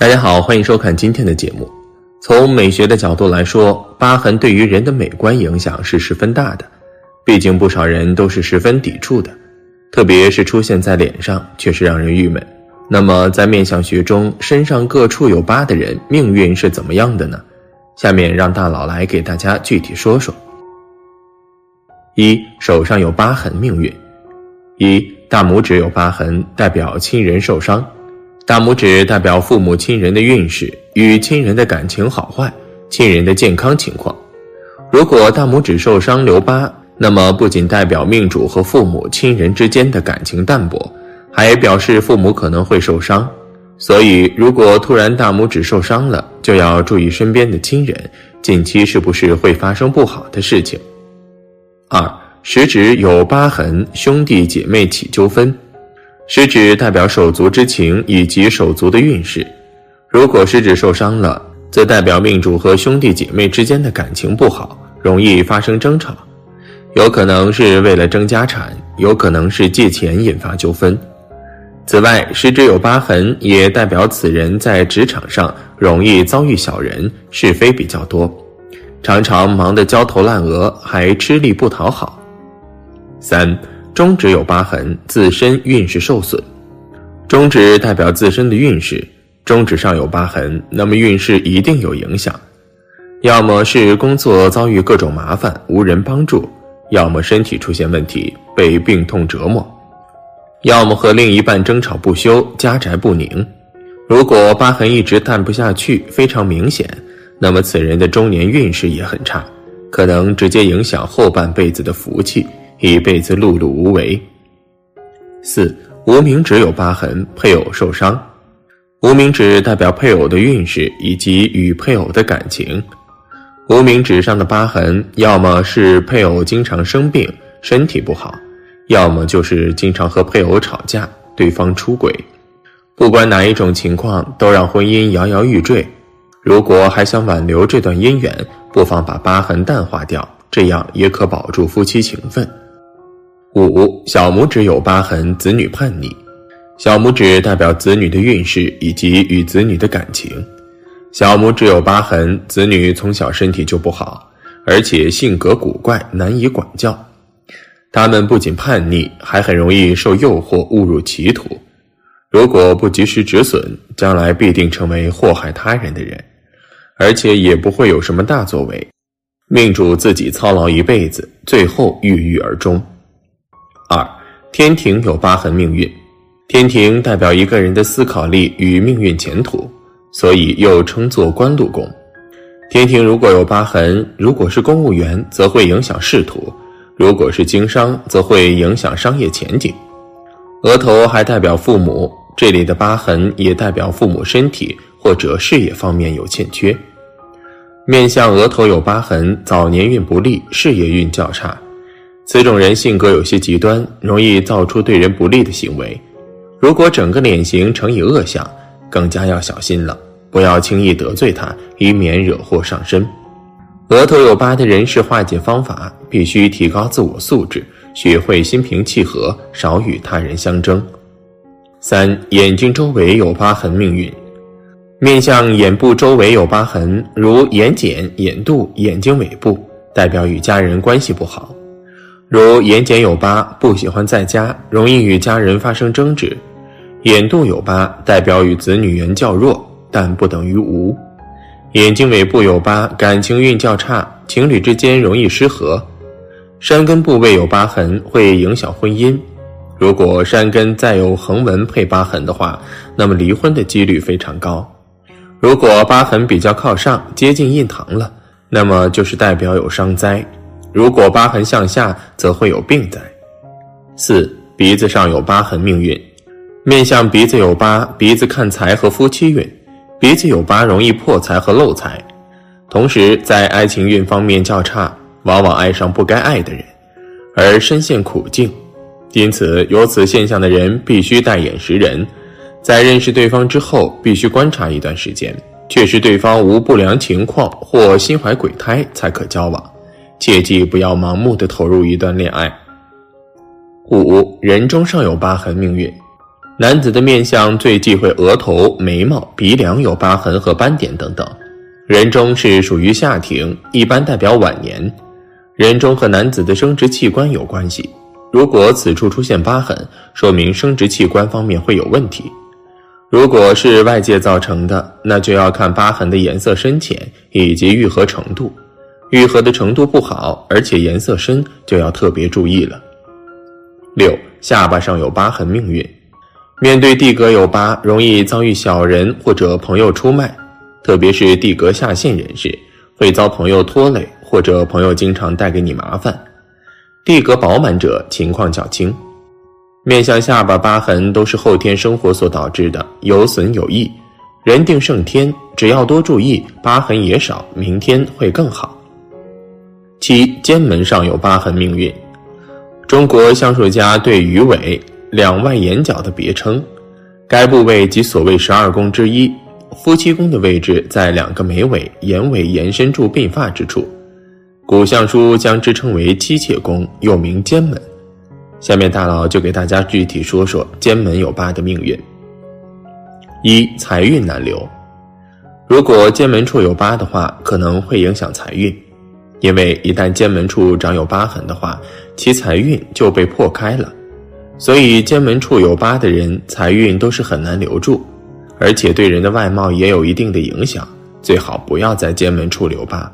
大家好，欢迎收看今天的节目。从美学的角度来说，疤痕对于人的美观影响是十分大的，毕竟不少人都是十分抵触的，特别是出现在脸上，确实让人郁闷。那么，在面相学中，身上各处有疤的人命运是怎么样的呢？下面让大佬来给大家具体说说。一手上有疤痕，命运。一大拇指有疤痕，代表亲人受伤。大拇指代表父母亲人的运势与亲人的感情好坏、亲人的健康情况。如果大拇指受伤留疤，那么不仅代表命主和父母亲人之间的感情淡薄，还表示父母可能会受伤。所以，如果突然大拇指受伤了，就要注意身边的亲人近期是不是会发生不好的事情。二食指有疤痕，兄弟姐妹起纠纷。食指代表手足之情以及手足的运势，如果食指受伤了，则代表命主和兄弟姐妹之间的感情不好，容易发生争吵，有可能是为了争家产，有可能是借钱引发纠纷。此外，食指有疤痕也代表此人在职场上容易遭遇小人，是非比较多，常常忙得焦头烂额，还吃力不讨好。三。中指有疤痕，自身运势受损。中指代表自身的运势，中指上有疤痕，那么运势一定有影响。要么是工作遭遇各种麻烦，无人帮助；要么身体出现问题，被病痛折磨；要么和另一半争吵不休，家宅不宁。如果疤痕一直淡不下去，非常明显，那么此人的中年运势也很差，可能直接影响后半辈子的福气。一辈子碌碌无为。四无名指有疤痕，配偶受伤。无名指代表配偶的运势以及与配偶的感情。无名指上的疤痕，要么是配偶经常生病，身体不好，要么就是经常和配偶吵架，对方出轨。不管哪一种情况，都让婚姻摇摇欲坠。如果还想挽留这段姻缘，不妨把疤痕淡化掉，这样也可保住夫妻情分。五小拇指有疤痕，子女叛逆。小拇指代表子女的运势以及与子女的感情。小拇指有疤痕，子女从小身体就不好，而且性格古怪，难以管教。他们不仅叛逆，还很容易受诱惑，误入歧途。如果不及时止损，将来必定成为祸害他人的人，而且也不会有什么大作为。命主自己操劳一辈子，最后郁郁而终。天庭有疤痕，命运。天庭代表一个人的思考力与命运前途，所以又称作官禄宫。天庭如果有疤痕，如果是公务员，则会影响仕途；如果是经商，则会影响商业前景。额头还代表父母，这里的疤痕也代表父母身体或者事业方面有欠缺。面相额头有疤痕，早年运不利，事业运较差。此种人性格有些极端，容易造出对人不利的行为。如果整个脸型呈以恶相，更加要小心了，不要轻易得罪他，以免惹祸上身。额头有疤的人是化解方法，必须提高自我素质，学会心平气和，少与他人相争。三眼睛周围有疤痕，命运。面向眼部周围有疤痕，如眼睑、眼肚、眼睛尾部，代表与家人关系不好。如眼睑有疤，不喜欢在家，容易与家人发生争执；眼肚有疤，代表与子女缘较弱，但不等于无；眼睛尾部有疤，感情运较差，情侣之间容易失和；山根部位有疤痕，会影响婚姻。如果山根再有横纹配疤痕的话，那么离婚的几率非常高。如果疤痕比较靠上，接近印堂了，那么就是代表有伤灾。如果疤痕向下，则会有病在。四鼻子上有疤痕，命运。面向鼻子有疤，鼻子看财和夫妻运。鼻子有疤容易破财和漏财，同时在爱情运方面较差，往往爱上不该爱的人，而深陷苦境。因此，有此现象的人必须戴眼识人，在认识对方之后，必须观察一段时间，确实对方无不良情况或心怀鬼胎，才可交往。切记不要盲目的投入一段恋爱。五人中上有疤痕，命运。男子的面相最忌讳额头、眉毛、鼻梁有疤痕和斑点等等。人中是属于下庭，一般代表晚年。人中和男子的生殖器官有关系，如果此处出现疤痕，说明生殖器官方面会有问题。如果是外界造成的，那就要看疤痕的颜色深浅以及愈合程度。愈合的程度不好，而且颜色深，就要特别注意了。六，下巴上有疤痕，命运。面对地格有疤，容易遭遇小人或者朋友出卖，特别是地格下陷人士，会遭朋友拖累，或者朋友经常带给你麻烦。地格饱满者情况较轻。面向下巴疤痕都是后天生活所导致的，有损有益。人定胜天，只要多注意，疤痕也少，明天会更好。七，肩门上有疤痕，命运。中国相术家对鱼尾。两外眼角的别称，该部位即所谓十二宫之一。夫妻宫的位置在两个眉尾、眼尾延伸处鬓发之处，古相书将之称为妻妾宫，又名肩门。下面大佬就给大家具体说说肩门有疤的命运。一、财运难留。如果肩门处有疤的话，可能会影响财运，因为一旦肩门处长有疤痕的话，其财运就被破开了。所以，肩门处有疤的人，财运都是很难留住，而且对人的外貌也有一定的影响。最好不要在肩门处留疤，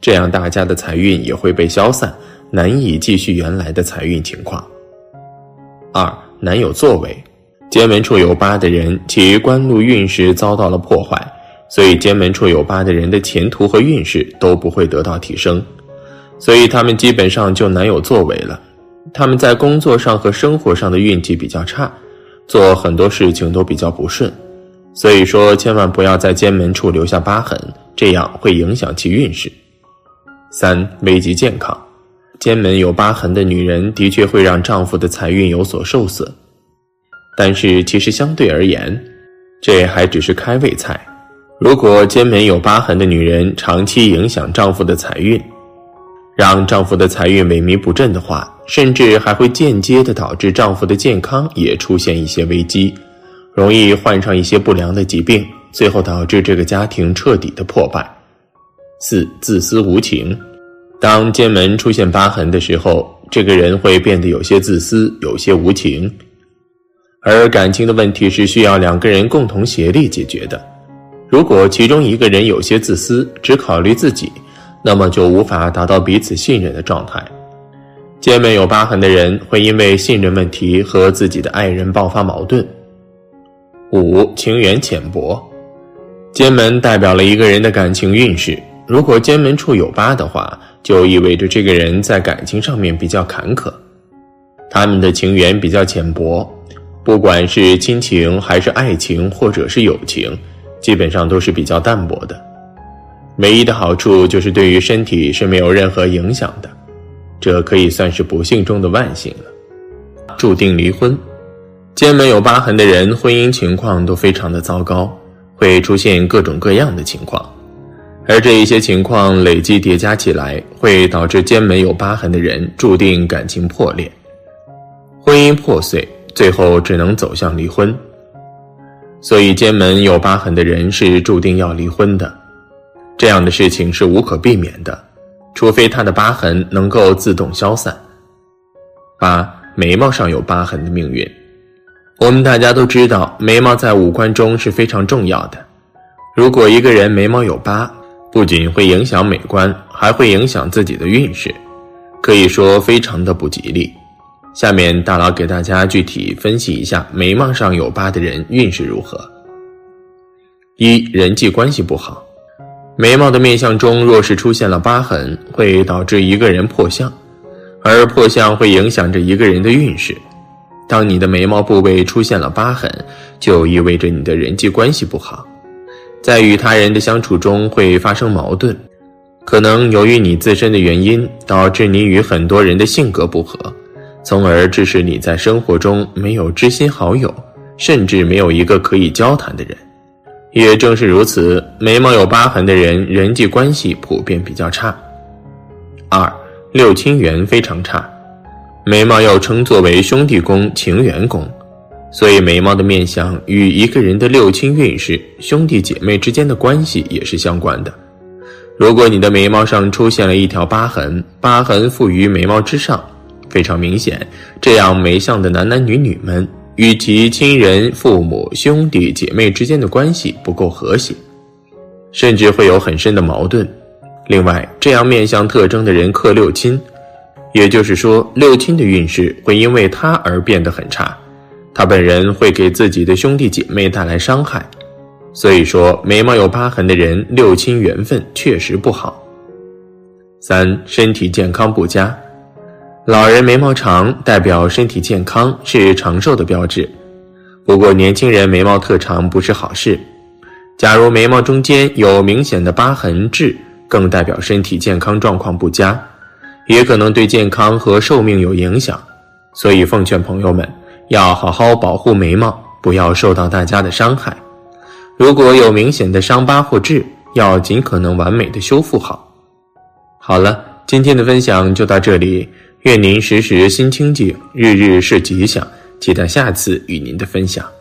这样大家的财运也会被消散，难以继续原来的财运情况。二，难有作为，肩门处有疤的人，其官禄运势遭到了破坏，所以肩门处有疤的人的前途和运势都不会得到提升，所以他们基本上就难有作为了。他们在工作上和生活上的运气比较差，做很多事情都比较不顺，所以说千万不要在肩门处留下疤痕，这样会影响其运势。三、危及健康，肩门有疤痕的女人的确会让丈夫的财运有所受损，但是其实相对而言，这还只是开胃菜。如果肩门有疤痕的女人长期影响丈夫的财运，让丈夫的财运萎靡不振的话，甚至还会间接的导致丈夫的健康也出现一些危机，容易患上一些不良的疾病，最后导致这个家庭彻底的破败。四自私无情，当肩门出现疤痕的时候，这个人会变得有些自私，有些无情。而感情的问题是需要两个人共同协力解决的，如果其中一个人有些自私，只考虑自己。那么就无法达到彼此信任的状态。肩门有疤痕的人会因为信任问题和自己的爱人爆发矛盾。五情缘浅薄，肩门代表了一个人的感情运势。如果肩门处有疤的话，就意味着这个人在感情上面比较坎坷，他们的情缘比较浅薄，不管是亲情还是爱情或者是友情，基本上都是比较淡薄的。唯一的好处就是对于身体是没有任何影响的，这可以算是不幸中的万幸了。注定离婚，肩门有疤痕的人，婚姻情况都非常的糟糕，会出现各种各样的情况，而这一些情况累积叠加起来，会导致肩门有疤痕的人注定感情破裂，婚姻破碎，最后只能走向离婚。所以，肩门有疤痕的人是注定要离婚的。这样的事情是无可避免的，除非他的疤痕能够自动消散。八眉毛上有疤痕的命运，我们大家都知道，眉毛在五官中是非常重要的。如果一个人眉毛有疤，不仅会影响美观，还会影响自己的运势，可以说非常的不吉利。下面大佬给大家具体分析一下眉毛上有疤的人运势如何。一人际关系不好。眉毛的面相中，若是出现了疤痕，会导致一个人破相，而破相会影响着一个人的运势。当你的眉毛部位出现了疤痕，就意味着你的人际关系不好，在与他人的相处中会发生矛盾，可能由于你自身的原因，导致你与很多人的性格不合，从而致使你在生活中没有知心好友，甚至没有一个可以交谈的人。也正是如此，眉毛有疤痕的人人际关系普遍比较差。二六亲缘非常差，眉毛又称作为兄弟宫、情缘宫，所以眉毛的面相与一个人的六亲运势、兄弟姐妹之间的关系也是相关的。如果你的眉毛上出现了一条疤痕，疤痕附于眉毛之上，非常明显，这样眉相的男男女女们与其亲人、父母、兄弟姐妹之间的关系不够和谐，甚至会有很深的矛盾。另外，这样面相特征的人克六亲，也就是说，六亲的运势会因为他而变得很差，他本人会给自己的兄弟姐妹带来伤害。所以说，眉毛有疤痕的人，六亲缘分确实不好。三、身体健康不佳，老人眉毛长代表身体健康，是长寿的标志。不过，年轻人眉毛特长不是好事。假如眉毛中间有明显的疤痕痣，更代表身体健康状况不佳，也可能对健康和寿命有影响。所以，奉劝朋友们要好好保护眉毛，不要受到大家的伤害。如果有明显的伤疤或痣，要尽可能完美的修复好。好了，今天的分享就到这里，愿您时时心清静，日日是吉祥，期待下次与您的分享。